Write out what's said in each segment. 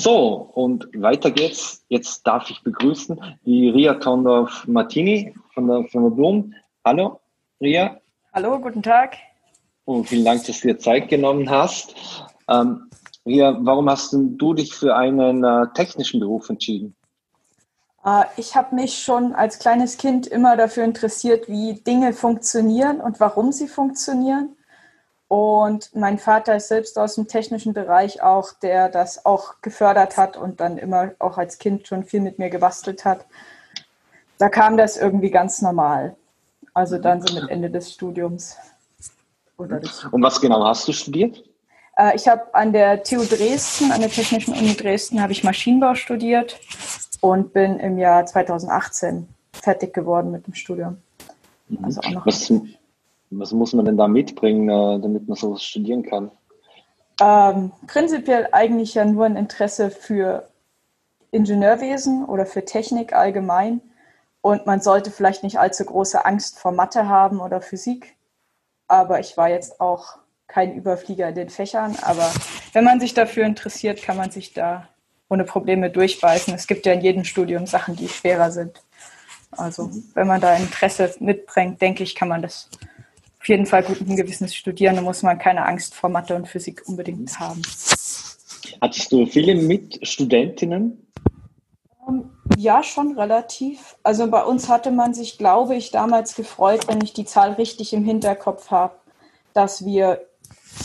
So, und weiter geht's. Jetzt darf ich begrüßen die Ria Kondorf-Martini von der Firma Blum. Hallo, Ria. Hallo, guten Tag. Und vielen Dank, dass du dir Zeit genommen hast. Ähm, Ria, warum hast du dich für einen äh, technischen Beruf entschieden? Äh, ich habe mich schon als kleines Kind immer dafür interessiert, wie Dinge funktionieren und warum sie funktionieren. Und mein Vater ist selbst aus dem technischen Bereich auch, der das auch gefördert hat und dann immer auch als Kind schon viel mit mir gebastelt hat. Da kam das irgendwie ganz normal. Also dann so mit Ende des Studiums. Oder des und was genau hast du studiert? Äh, ich habe an der TU Dresden, an der Technischen Uni Dresden, habe ich Maschinenbau studiert und bin im Jahr 2018 fertig geworden mit dem Studium. Mhm. Also auch noch was, was muss man denn da mitbringen, äh, damit man sowas studieren kann? Ähm, prinzipiell eigentlich ja nur ein Interesse für Ingenieurwesen oder für Technik allgemein. Und man sollte vielleicht nicht allzu große Angst vor Mathe haben oder Physik. Aber ich war jetzt auch kein Überflieger in den Fächern. Aber wenn man sich dafür interessiert, kann man sich da ohne Probleme durchbeißen. Es gibt ja in jedem Studium Sachen, die schwerer sind. Also wenn man da Interesse mitbringt, denke ich, kann man das auf jeden Fall guten Gewissens studieren. Da muss man keine Angst vor Mathe und Physik unbedingt haben. Hattest du viele Mitstudentinnen? Ähm, ja, schon relativ. Also bei uns hatte man sich, glaube ich, damals gefreut, wenn ich die Zahl richtig im Hinterkopf habe, dass wir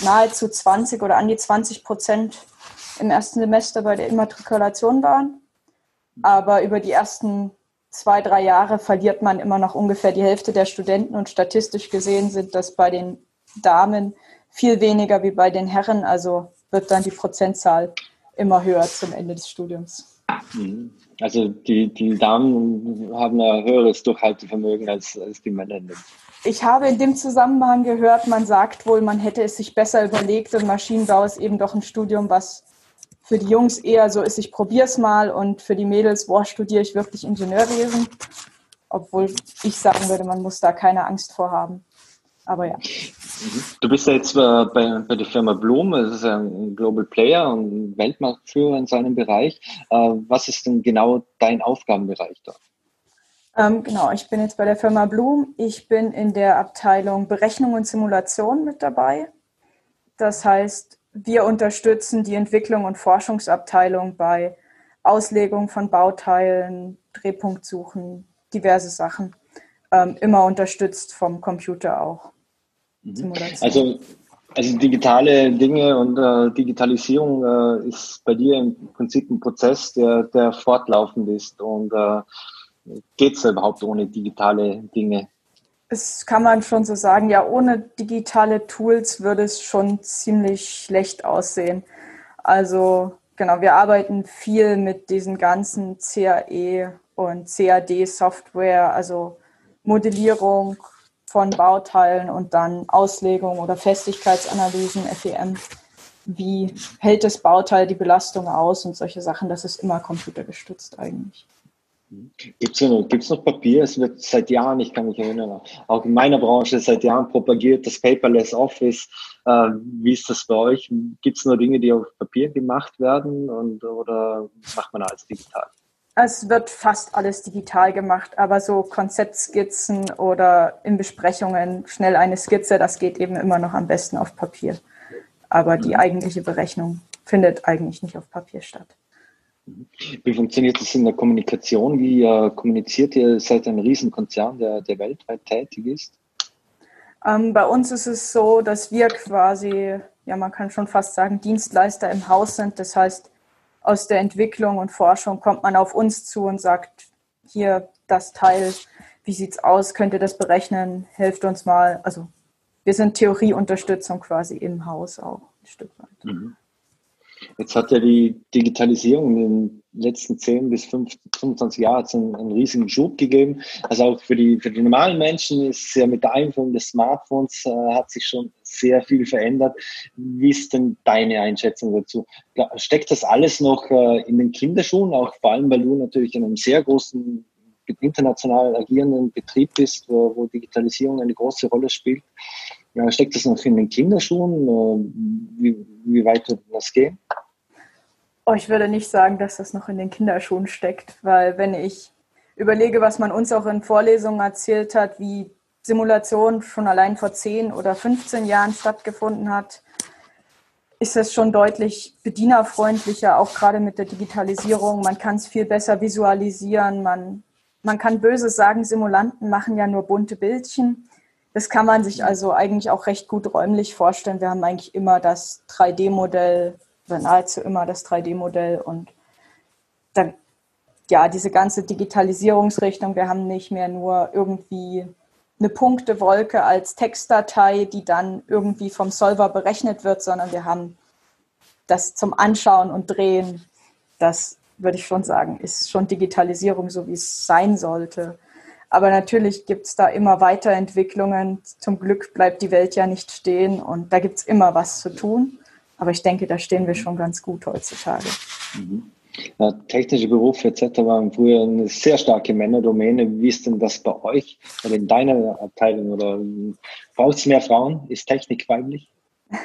nahezu 20 oder an die 20 Prozent im ersten Semester bei der Immatrikulation waren. Aber über die ersten zwei, drei Jahre verliert man immer noch ungefähr die Hälfte der Studenten und statistisch gesehen sind das bei den Damen viel weniger wie bei den Herren. Also wird dann die Prozentzahl immer höher zum Ende des Studiums. Mhm. Also die, die Damen haben ein höheres Durchhaltevermögen als, als die Männer. Ich habe in dem Zusammenhang gehört, man sagt wohl, man hätte es sich besser überlegt und Maschinenbau ist eben doch ein Studium, was für die Jungs eher so ist, ich probiere es mal und für die Mädels, boah, studiere ich wirklich Ingenieurwesen. Obwohl ich sagen würde, man muss da keine Angst vor haben. Aber ja. Du bist ja jetzt bei, bei der Firma Blum, das ist ein Global Player und Weltmarktführer in seinem Bereich. Äh, was ist denn genau dein Aufgabenbereich dort? Ähm, genau, ich bin jetzt bei der Firma Blum. Ich bin in der Abteilung Berechnung und Simulation mit dabei. Das heißt, wir unterstützen die Entwicklung und Forschungsabteilung bei Auslegung von Bauteilen, Drehpunktsuchen, diverse Sachen. Ähm, immer unterstützt vom Computer auch. Mhm. Also, also digitale Dinge und äh, Digitalisierung äh, ist bei dir im Prinzip ein Prozess, der, der fortlaufend ist. Und äh, geht es überhaupt ohne digitale Dinge? Das kann man schon so sagen. Ja, ohne digitale Tools würde es schon ziemlich schlecht aussehen. Also genau, wir arbeiten viel mit diesen ganzen CAE und CAD-Software, also Modellierung von Bauteilen und dann Auslegung oder Festigkeitsanalysen, FEM. Wie hält das Bauteil die Belastung aus und solche Sachen? Das ist immer computergestützt eigentlich. Gibt es noch, gibt's noch Papier? Es wird seit Jahren, ich kann mich erinnern, auch in meiner Branche seit Jahren propagiert, das Paperless Office. Äh, wie ist das bei euch? Gibt es nur Dinge, die auf Papier gemacht werden und, oder macht man alles digital? Es wird fast alles digital gemacht, aber so Konzeptskizzen oder in Besprechungen schnell eine Skizze, das geht eben immer noch am besten auf Papier. Aber die mhm. eigentliche Berechnung findet eigentlich nicht auf Papier statt. Wie funktioniert das in der Kommunikation? Wie äh, kommuniziert ihr? Seid ein Riesenkonzern, der, der weltweit tätig ist? Ähm, bei uns ist es so, dass wir quasi, ja, man kann schon fast sagen, Dienstleister im Haus sind. Das heißt, aus der Entwicklung und Forschung kommt man auf uns zu und sagt, hier das Teil, wie sieht es aus? Könnt ihr das berechnen? Helft uns mal. Also wir sind Theorieunterstützung quasi im Haus auch ein Stück weit. Mhm. Jetzt hat ja die Digitalisierung in den letzten 10 bis 25 Jahren einen, einen riesigen Schub gegeben. Also auch für die, für die normalen Menschen ist ja mit der Einführung des Smartphones äh, hat sich schon sehr viel verändert. Wie ist denn deine Einschätzung dazu? Steckt das alles noch äh, in den Kinderschuhen, auch vor allem, weil du natürlich in einem sehr großen international agierenden Betrieb bist, wo, wo Digitalisierung eine große Rolle spielt? Ja, steckt das noch in den Kinderschuhen? Äh, wie, wie weit wird das gehen? Oh, ich würde nicht sagen, dass das noch in den Kinderschuhen steckt, weil wenn ich überlege, was man uns auch in Vorlesungen erzählt hat, wie Simulation schon allein vor 10 oder 15 Jahren stattgefunden hat, ist es schon deutlich bedienerfreundlicher, auch gerade mit der Digitalisierung. Man kann es viel besser visualisieren. Man, man kann Böses sagen, Simulanten machen ja nur bunte Bildchen. Das kann man sich also eigentlich auch recht gut räumlich vorstellen. Wir haben eigentlich immer das 3D-Modell, oder nahezu immer das 3D-Modell und dann, ja, diese ganze Digitalisierungsrichtung. Wir haben nicht mehr nur irgendwie eine Punktewolke als Textdatei, die dann irgendwie vom Solver berechnet wird, sondern wir haben das zum Anschauen und Drehen. Das würde ich schon sagen, ist schon Digitalisierung, so wie es sein sollte. Aber natürlich gibt es da immer Weiterentwicklungen. Zum Glück bleibt die Welt ja nicht stehen und da gibt es immer was zu tun. Aber ich denke, da stehen wir schon ganz gut heutzutage. Mhm. Ja, technische Berufe etc. waren früher eine sehr starke Männerdomäne. Wie ist denn das bei euch oder in deiner Abteilung? Oder braucht es mehr Frauen? Ist Technik weiblich?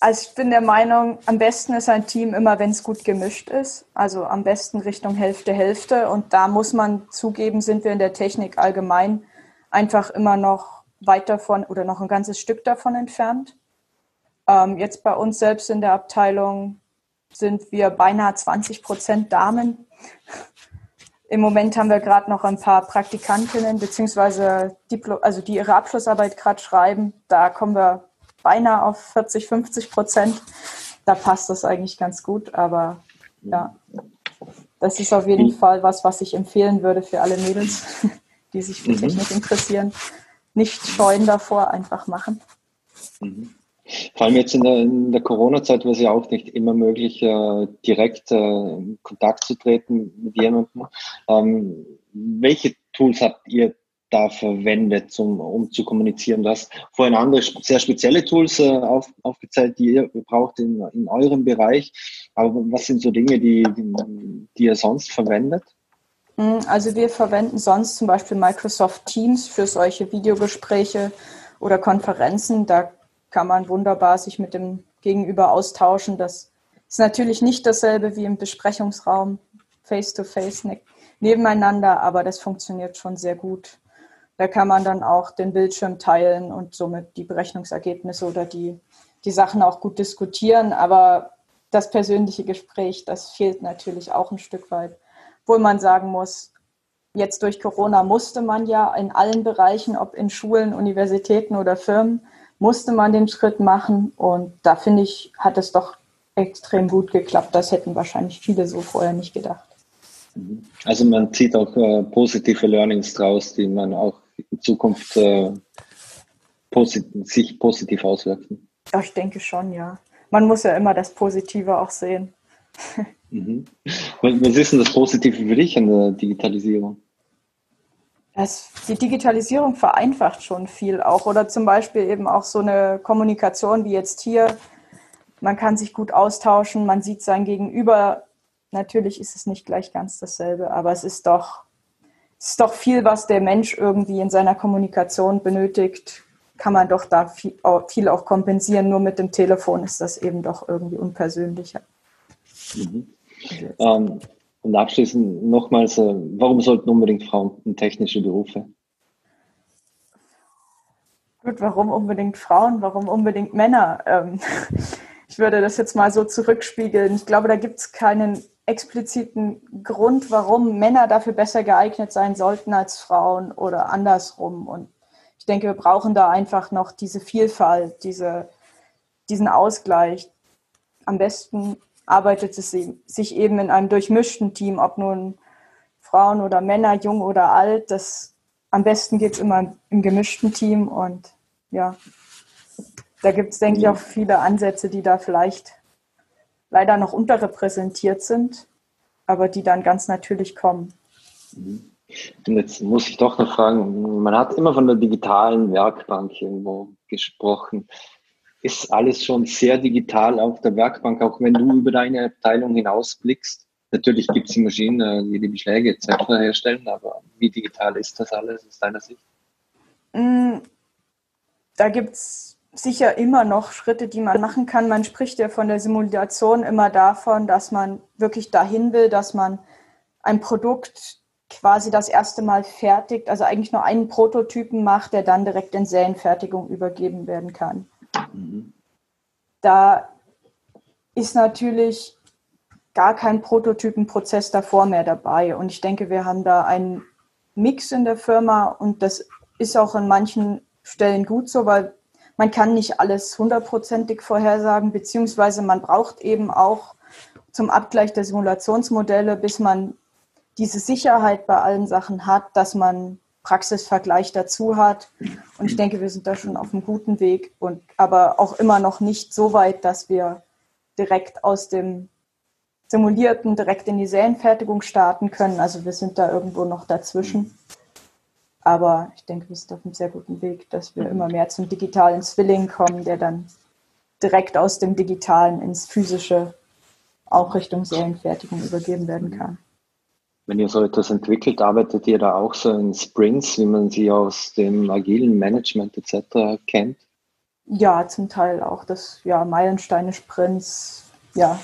Also ich bin der Meinung, am besten ist ein Team immer, wenn es gut gemischt ist. Also am besten Richtung Hälfte, Hälfte. Und da muss man zugeben, sind wir in der Technik allgemein einfach immer noch weit davon oder noch ein ganzes Stück davon entfernt. Ähm, jetzt bei uns selbst in der Abteilung sind wir beinahe 20 Prozent Damen. Im Moment haben wir gerade noch ein paar Praktikantinnen, beziehungsweise Diplo also die ihre Abschlussarbeit gerade schreiben. Da kommen wir beinahe auf 40, 50 Prozent. Da passt das eigentlich ganz gut. Aber ja, das ist auf jeden Fall was, was ich empfehlen würde für alle Mädels, die sich für mhm. Technik interessieren. Nicht scheuen davor, einfach machen. Mhm. Vor allem jetzt in der, in der Corona-Zeit war es ja auch nicht immer möglich, äh, direkt äh, in Kontakt zu treten mit jemandem. Ähm, welche Tools habt ihr da verwendet, zum, um zu kommunizieren? Du hast vorhin andere sehr spezielle Tools äh, auf, aufgezeigt, die ihr braucht in, in eurem Bereich. Aber was sind so Dinge, die, die, die ihr sonst verwendet? Hm, also wir verwenden sonst zum Beispiel Microsoft Teams für solche Videogespräche oder Konferenzen. Da kann man wunderbar sich mit dem Gegenüber austauschen. Das ist natürlich nicht dasselbe wie im Besprechungsraum, face-to-face -face, nebeneinander, aber das funktioniert schon sehr gut. Da kann man dann auch den Bildschirm teilen und somit die Berechnungsergebnisse oder die, die Sachen auch gut diskutieren. Aber das persönliche Gespräch, das fehlt natürlich auch ein Stück weit. Obwohl man sagen muss, jetzt durch Corona musste man ja in allen Bereichen, ob in Schulen, Universitäten oder Firmen, musste man den Schritt machen. Und da finde ich, hat es doch extrem gut geklappt. Das hätten wahrscheinlich viele so vorher nicht gedacht. Also man zieht auch äh, positive Learnings draus, die man auch in Zukunft äh, posit sich positiv auswirken. Ja, ich denke schon, ja. Man muss ja immer das Positive auch sehen. mhm. Was ist denn das Positive für dich an der Digitalisierung? Das, die Digitalisierung vereinfacht schon viel auch. Oder zum Beispiel eben auch so eine Kommunikation wie jetzt hier. Man kann sich gut austauschen, man sieht sein Gegenüber. Natürlich ist es nicht gleich ganz dasselbe, aber es ist doch, es ist doch viel, was der Mensch irgendwie in seiner Kommunikation benötigt, kann man doch da viel, viel auch kompensieren. Nur mit dem Telefon ist das eben doch irgendwie unpersönlicher. Mhm. Ähm, und abschließend nochmals, äh, warum sollten unbedingt Frauen in technische Berufe? Gut, warum unbedingt Frauen? Warum unbedingt Männer? Ähm, ich würde das jetzt mal so zurückspiegeln. Ich glaube, da gibt es keinen expliziten Grund, warum Männer dafür besser geeignet sein sollten als Frauen oder andersrum. Und ich denke, wir brauchen da einfach noch diese Vielfalt, diese, diesen Ausgleich. Am besten arbeitet es sich eben in einem durchmischten Team, ob nun Frauen oder Männer, jung oder alt. Das am besten geht es immer im gemischten Team und ja, da gibt es, denke ich, auch viele Ansätze, die da vielleicht leider noch unterrepräsentiert sind, aber die dann ganz natürlich kommen. Und jetzt muss ich doch noch fragen, man hat immer von der digitalen Werkbank irgendwo gesprochen ist alles schon sehr digital auf der Werkbank, auch wenn du über deine Abteilung hinausblickst. Natürlich gibt es die Maschinen, die die Beschläge etc. herstellen, aber wie digital ist das alles aus deiner Sicht? Mm, da gibt es sicher immer noch Schritte, die man machen kann. Man spricht ja von der Simulation immer davon, dass man wirklich dahin will, dass man ein Produkt quasi das erste Mal fertigt, also eigentlich nur einen Prototypen macht, der dann direkt in Serienfertigung übergeben werden kann. Mhm. Da ist natürlich gar kein Prototypenprozess davor mehr dabei. Und ich denke, wir haben da einen Mix in der Firma und das ist auch an manchen Stellen gut so, weil man kann nicht alles hundertprozentig vorhersagen, beziehungsweise man braucht eben auch zum Abgleich der Simulationsmodelle, bis man diese Sicherheit bei allen Sachen hat, dass man Praxisvergleich dazu hat. Und ich denke, wir sind da schon auf einem guten Weg und aber auch immer noch nicht so weit, dass wir direkt aus dem Simulierten direkt in die Serienfertigung starten können. Also wir sind da irgendwo noch dazwischen. Aber ich denke, wir sind auf einem sehr guten Weg, dass wir immer mehr zum digitalen Zwilling kommen, der dann direkt aus dem Digitalen ins Physische auch Richtung Serienfertigung übergeben werden kann. Wenn ihr so etwas entwickelt, arbeitet ihr da auch so in Sprints, wie man sie aus dem agilen Management etc. kennt? Ja, zum Teil auch das, ja, Meilensteine-Sprints, ja.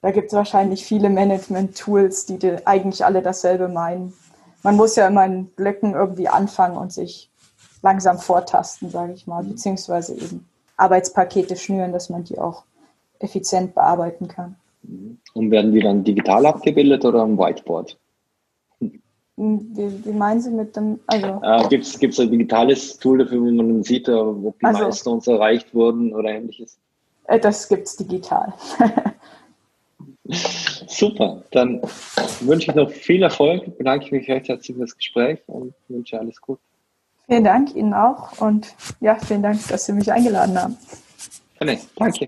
Da gibt es wahrscheinlich viele Management-Tools, die, die eigentlich alle dasselbe meinen. Man muss ja immer in Blöcken irgendwie anfangen und sich langsam vortasten, sage ich mal, beziehungsweise eben Arbeitspakete schnüren, dass man die auch effizient bearbeiten kann. Und werden die dann digital abgebildet oder am Whiteboard? Hm, wie, wie meinen Sie mit dem? Also äh, Gibt es ein digitales Tool dafür, wo man dann sieht, äh, ob die also, Milestones erreicht wurden oder ähnliches? Äh, das gibt es digital. Super, dann wünsche ich noch viel Erfolg, bedanke ich mich recht herzlich für das Gespräch und wünsche alles gut. Vielen Dank Ihnen auch und ja, vielen Dank, dass Sie mich eingeladen haben. Danke.